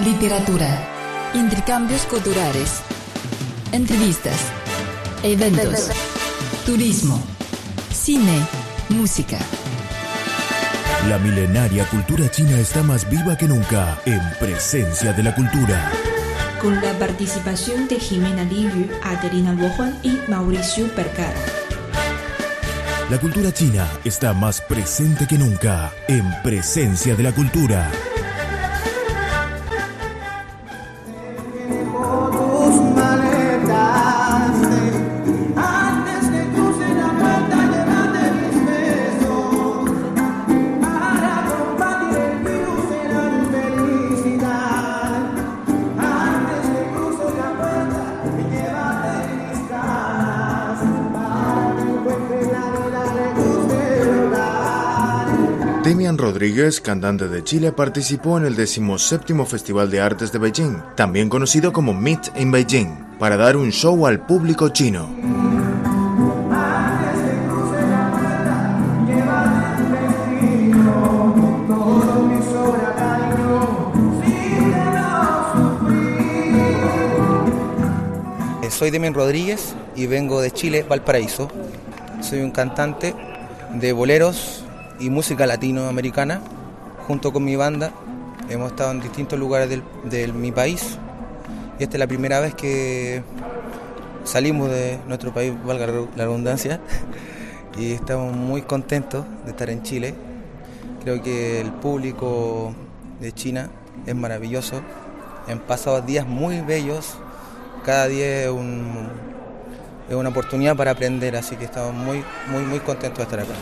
literatura, intercambios culturales, entrevistas, eventos, turismo, cine, música. La milenaria cultura china está más viva que nunca en presencia de la cultura. Con la participación de Jimena Liu, Adelina Luohuan y Mauricio Percara. La cultura china está más presente que nunca en presencia de la cultura. Cantante de Chile, participó en el 17 Festival de Artes de Beijing, también conocido como Meet in Beijing, para dar un show al público chino. Soy Demian Rodríguez y vengo de Chile, Valparaíso. Soy un cantante de boleros y música latinoamericana. Junto con mi banda hemos estado en distintos lugares de mi país y esta es la primera vez que salimos de nuestro país, valga la redundancia, y estamos muy contentos de estar en Chile. Creo que el público de China es maravilloso. Han pasado días muy bellos. Cada día es, es una oportunidad para aprender, así que estamos muy, muy, muy contentos de estar acá.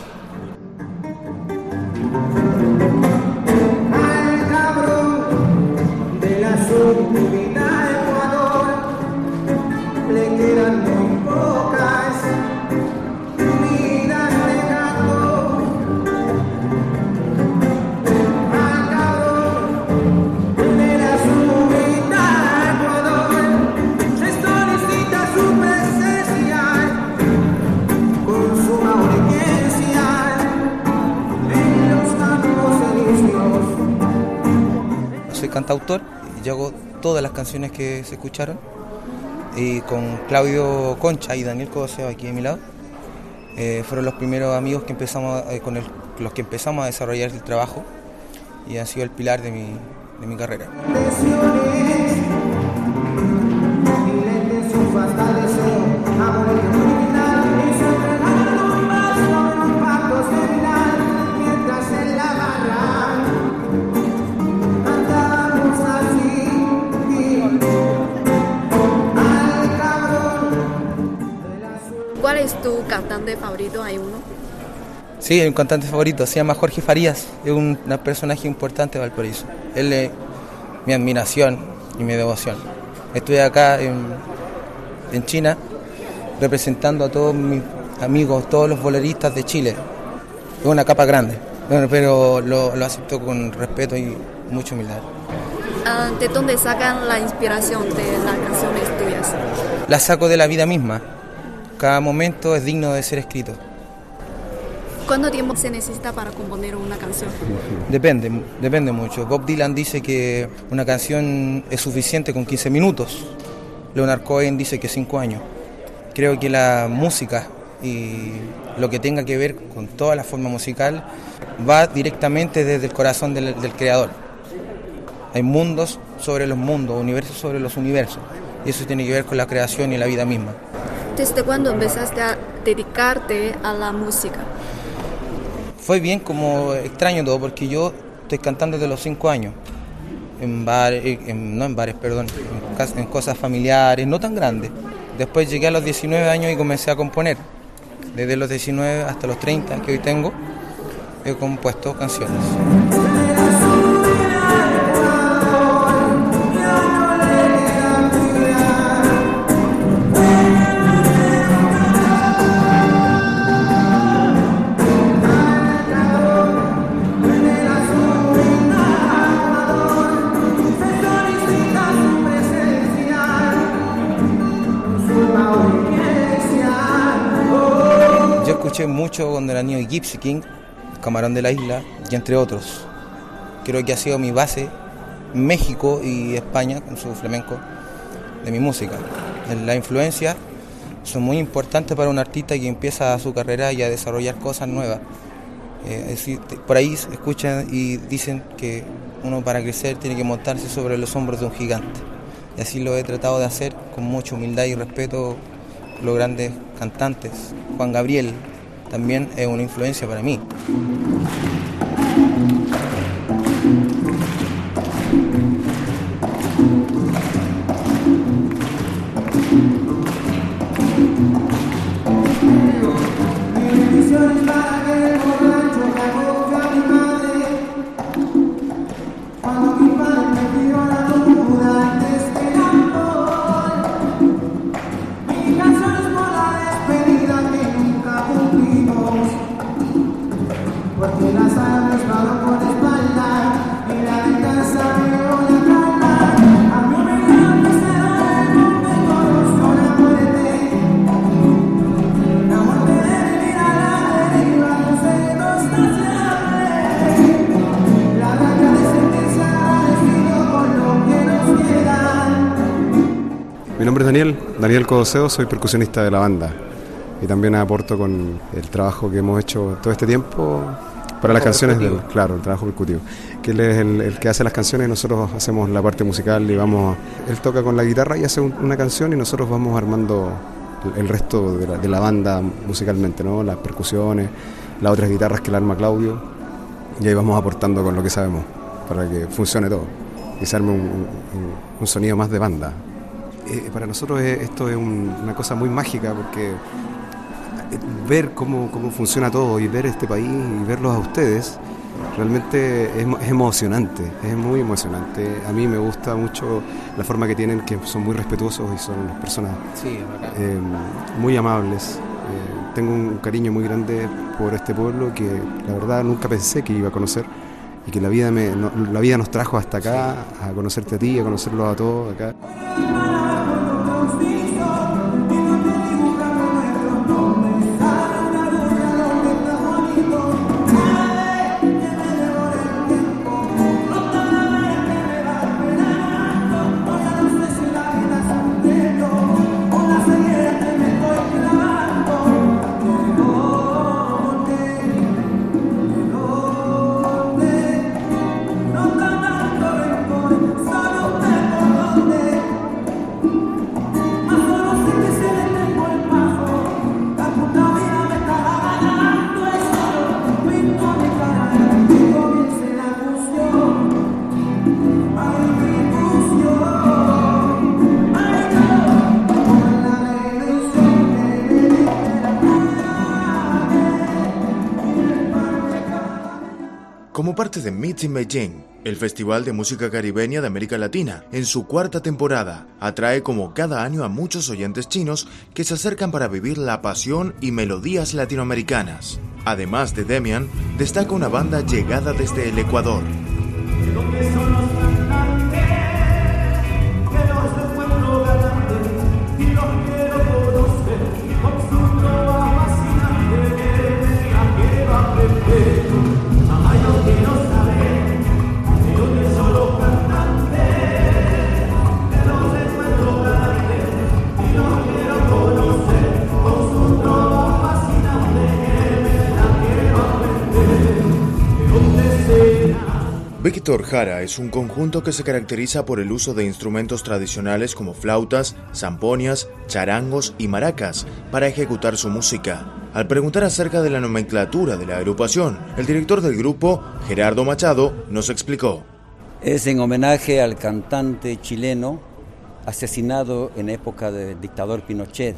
Soy cantautor y yo hago todas las canciones que se escucharon. Y con Claudio Concha y Daniel Coseo aquí a mi lado, eh, fueron los primeros amigos que empezamos, eh, con los que empezamos a desarrollar el trabajo y han sido el pilar de mi, de mi carrera. ¿Cuál es tu cantante favorito? ¿Hay uno? Sí, hay un cantante favorito, se llama Jorge Farías, es un, personaje importante de Valparaíso. Él es mi admiración y mi devoción. Estoy acá en, en China representando a todos mis amigos, todos los boleristas de Chile. Es una capa grande, pero lo, lo acepto con respeto y mucha humildad. Ah, ¿De dónde sacan la inspiración de las canciones tuyas? La saco de la vida misma. Cada momento es digno de ser escrito. ¿Cuánto tiempo se necesita para componer una canción? Depende, depende mucho. Bob Dylan dice que una canción es suficiente con 15 minutos. Leonard Cohen dice que 5 años. Creo que la música y lo que tenga que ver con toda la forma musical va directamente desde el corazón del, del creador. Hay mundos sobre los mundos, universos sobre los universos. Y eso tiene que ver con la creación y la vida misma. ¿Desde cuándo empezaste a dedicarte a la música? Fue bien como extraño todo, porque yo estoy cantando desde los 5 años. En bares, en- no en bares, perdón, en cosas familiares, no tan grandes. Después llegué a los 19 años y comencé a componer. Desde los 19 hasta los 30 que hoy tengo, he compuesto canciones. Mucho cuando era niño Gypsy King, Camarón de la Isla y entre otros. Creo que ha sido mi base, México y España con su flamenco de mi música. La influencia son muy importantes para un artista que empieza su carrera y a desarrollar cosas nuevas. Eh, por ahí escuchan y dicen que uno para crecer tiene que montarse sobre los hombros de un gigante. Y así lo he tratado de hacer con mucha humildad y respeto los grandes cantantes. Juan Gabriel también es una influencia para mí. Nombre es Daniel, Daniel Codoseo, soy percusionista de la banda. Y también aporto con el trabajo que hemos hecho todo este tiempo para las canciones del, claro, el trabajo percutivo, que él es el, el que hace las canciones y nosotros hacemos la parte musical y vamos, él toca con la guitarra y hace un- una canción y nosotros vamos armando el, el resto de la, de la banda musicalmente, ¿no? Las percusiones, las otras guitarras que la arma Claudio. Y ahí vamos aportando con lo que sabemos para que funcione todo. Y se arme un, un- un sonido más de banda. Eh, para nosotros es- esto es un- una cosa muy mágica porque eh, ver cómo, cómo funciona todo y ver este país y verlos a ustedes realmente es, emo- es emocionante, es muy emocionante. A mí me gusta mucho la forma que tienen, que son muy respetuosos y son unas personas Sí, eh, muy amables. Eh, tengo un cariño muy grande por este pueblo que la verdad nunca pensé que iba a conocer y que la vida, me, no- la vida nos trajo hasta acá, a conocerte a ti, a conocerlos a todos acá. Como parte de Meet in Beijing, el Festival de Música Caribeña de América Latina, en su cuarta temporada, atrae como cada año a muchos oyentes chinos que se acercan para vivir la pasión y melodías latinoamericanas. Además de Demian, destaca una banda llegada desde el Ecuador. Víctor Jara es un conjunto que se caracteriza por el uso de instrumentos tradicionales como flautas, zamponias, charangos y maracas para ejecutar su música. Al preguntar acerca de la nomenclatura de la agrupación, el director del grupo, Gerardo Machado, nos explicó. Es en homenaje al cantante chileno asesinado en época del dictador Pinochet.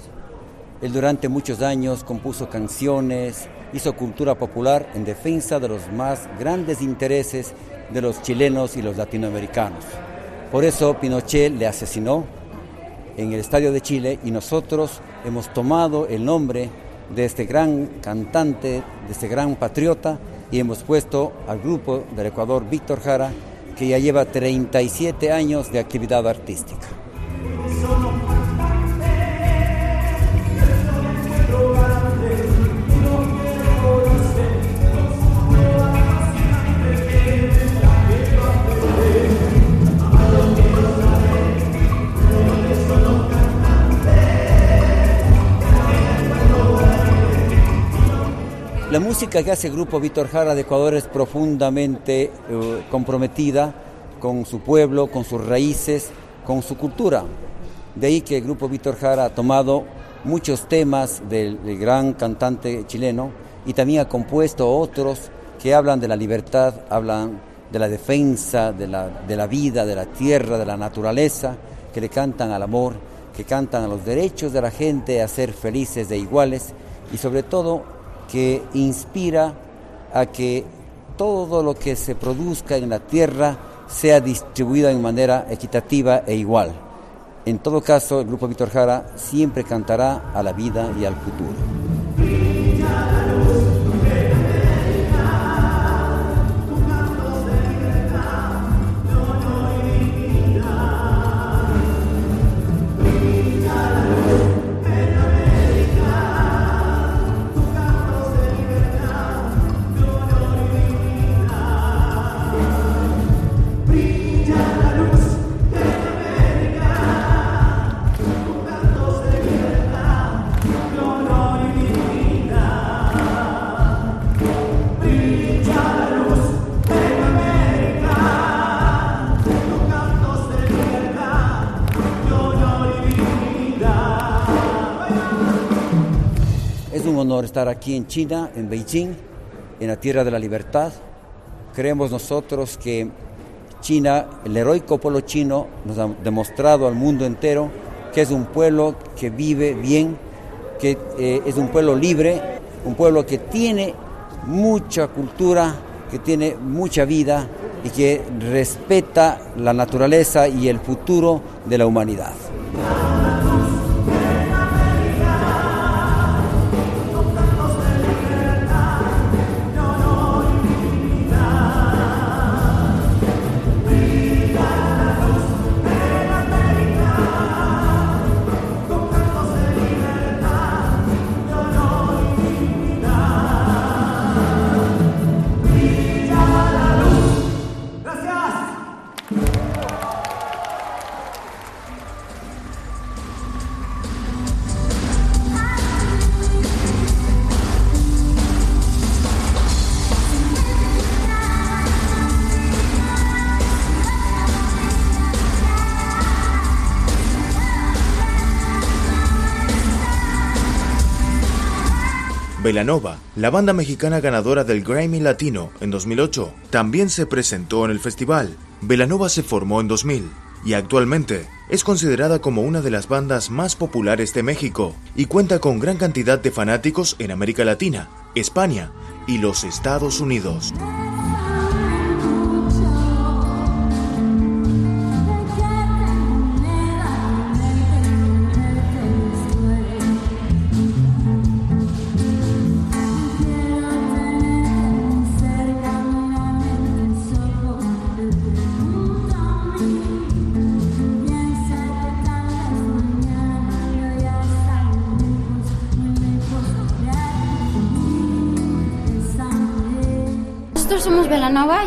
Él durante muchos años compuso canciones, hizo cultura popular en defensa de los más grandes intereses de los chilenos y los latinoamericanos. Por eso Pinochet le asesinó en el Estadio de Chile y nosotros hemos tomado el nombre de este gran cantante, de este gran patriota y hemos puesto al grupo del Ecuador Víctor Jara que ya lleva 37 años de actividad artística. Música que hace el grupo Víctor Jara de Ecuador es profundamente eh, comprometida con su pueblo, con sus raíces, con su cultura. De ahí que el grupo Víctor Jara ha tomado muchos temas del, gran cantante chileno y también ha compuesto otros que hablan de la libertad, hablan de la defensa de la, de la vida, de la tierra, de la naturaleza, que le cantan al amor, que cantan a los derechos de la gente a ser felices e iguales y sobre todo que inspira a que todo lo que se produzca en la tierra sea distribuido en manera equitativa e igual. En todo caso, el Grupo Víctor Jara siempre cantará a la vida y al futuro. Honor estar aquí en China, en Beijing, en la tierra de la libertad. Creemos nosotros que China, el heroico pueblo chino, nos ha demostrado al mundo entero que es un pueblo que vive bien, que eh, es un pueblo libre, un pueblo que tiene mucha cultura, que tiene mucha vida y que respeta la naturaleza y el futuro de la humanidad. Velanova, la banda mexicana ganadora del Grammy Latino en 2008, también se presentó en el festival. Velanova se formó en 2000 y actualmente es considerada como una de las bandas más populares de México y cuenta con gran cantidad de fanáticos en América Latina, España y los Estados Unidos.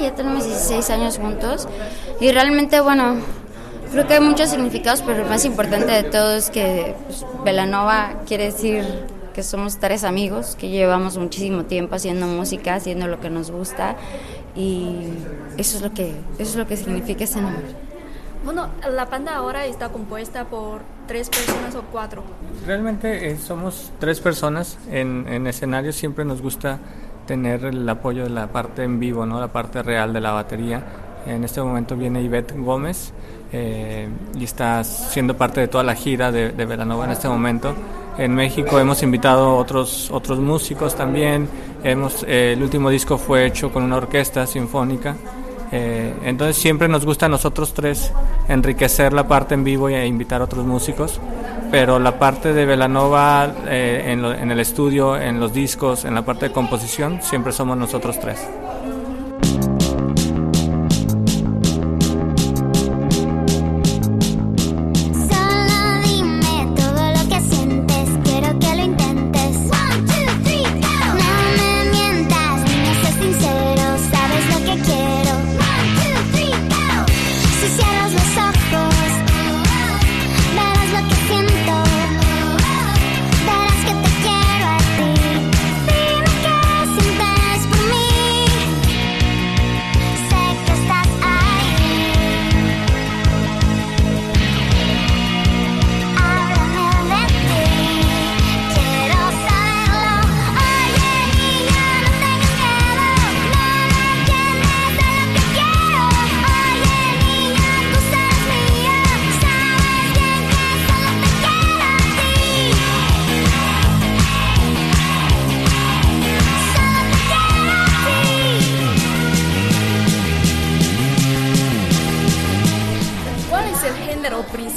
Ya tenemos 16 años juntos y realmente, bueno, creo que hay muchos significados, pero el más importante de todo es que pues, Velanova quiere decir que somos tres amigos, que llevamos muchísimo tiempo haciendo música, haciendo lo que nos gusta y eso es lo que, eso es lo que significa ese nombre. Bueno, la banda ahora está compuesta por tres personas o cuatro. Realmente eh, somos tres personas en, en escenario, siempre nos gusta tener el apoyo de la parte en vivo, ¿no? la parte real de la batería. En este momento viene Ivette Gómez eh, y está siendo parte de toda la gira de, de Velanova en este momento. En México hemos invitado otros otros músicos también. Hemos eh, el último disco fue hecho con una orquesta sinfónica. Eh, entonces siempre nos gusta a nosotros tres enriquecer la parte en vivo e invitar a otros músicos, pero la parte de Velanova eh, en, en el estudio, en los discos, en la parte de composición, siempre somos nosotros tres.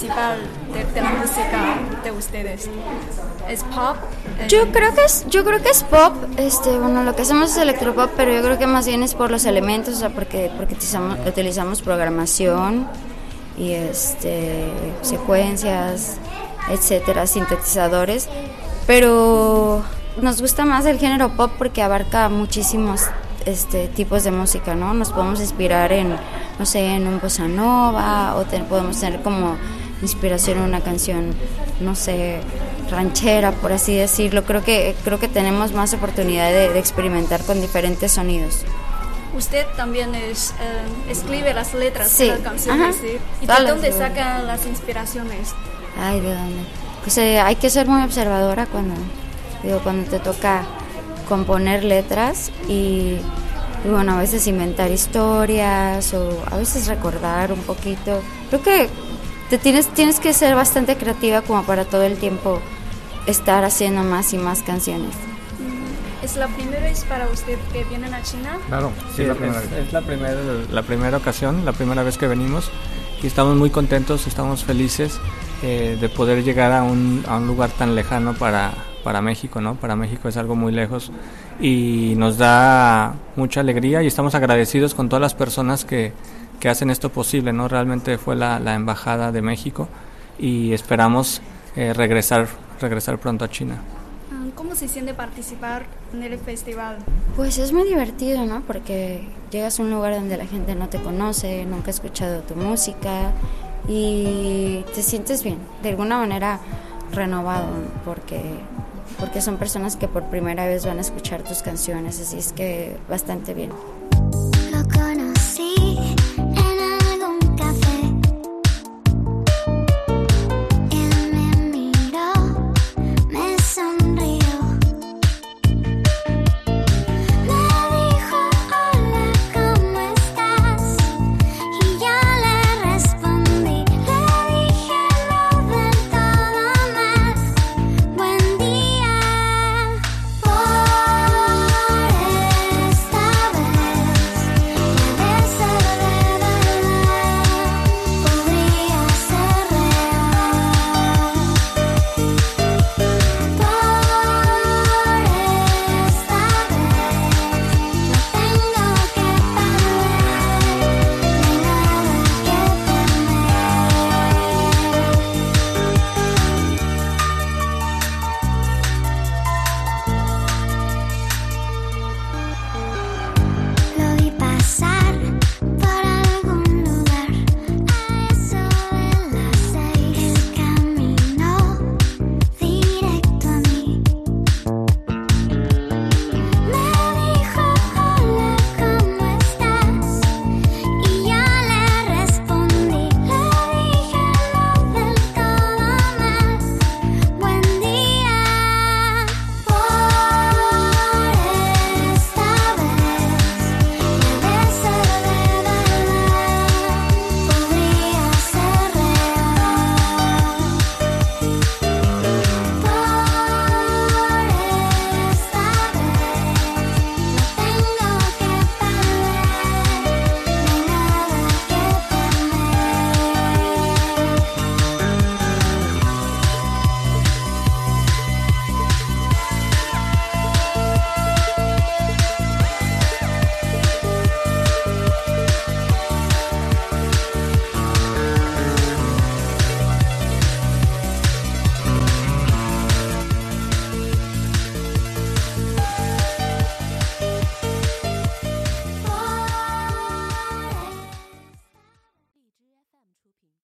Principal de, la música de ustedes? ¿Es pop? Yo creo que es, yo creo que es pop, este, bueno, lo que hacemos es electropop, pero yo creo que más bien es por los elementos, o sea, porque, porque utilizamos, utilizamos programación y este, secuencias, etcétera, sintetizadores, pero nos gusta más el género pop porque abarca muchísimos este, tipos de música, ¿no? Nos podemos inspirar en, no sé, en un bossa nova o podemos tener como inspiración en una canción, no sé, ranchera, por así decirlo. Creo que, creo que tenemos más oportunidad de, de experimentar con diferentes sonidos. Usted también es, eh, escribe las letras Sí, de las canciones. ¿sí? ¿Y de dónde sacan las inspiraciones? Ay, ¿de dónde? Pues eh, hay que ser muy observadora cuando, digo, cuando te toca componer letras y, y bueno, a veces inventar historias o a veces recordar un poquito. Creo que te tienes, tienes que ser bastante creativa como para todo el tiempo estar haciendo más y más canciones. ¿Es la primera vez para usted que vienen a China? Claro, sí, es la es, primera vez. es la, primera, la primera ocasión, la primera vez que venimos y estamos muy contentos, estamos felices eh, de poder llegar a un, a un lugar tan lejano para, para México, ¿no? Para México es algo muy lejos y nos da mucha alegría y estamos agradecidos con todas las personas que, que hacen esto posible, ¿no? Realmente fue la, la Embajada de México y esperamos eh, regresar, regresar pronto a China. Ah, ¿Cómo se siente participar en el festival? Pues es muy divertido, ¿no? Porque llegas a un lugar donde la gente no te conoce, nunca ha escuchado tu música y te sientes bien, de alguna manera renovado, ¿no? porque, porque son personas que por primera vez van a escuchar tus canciones, así es que bastante bien.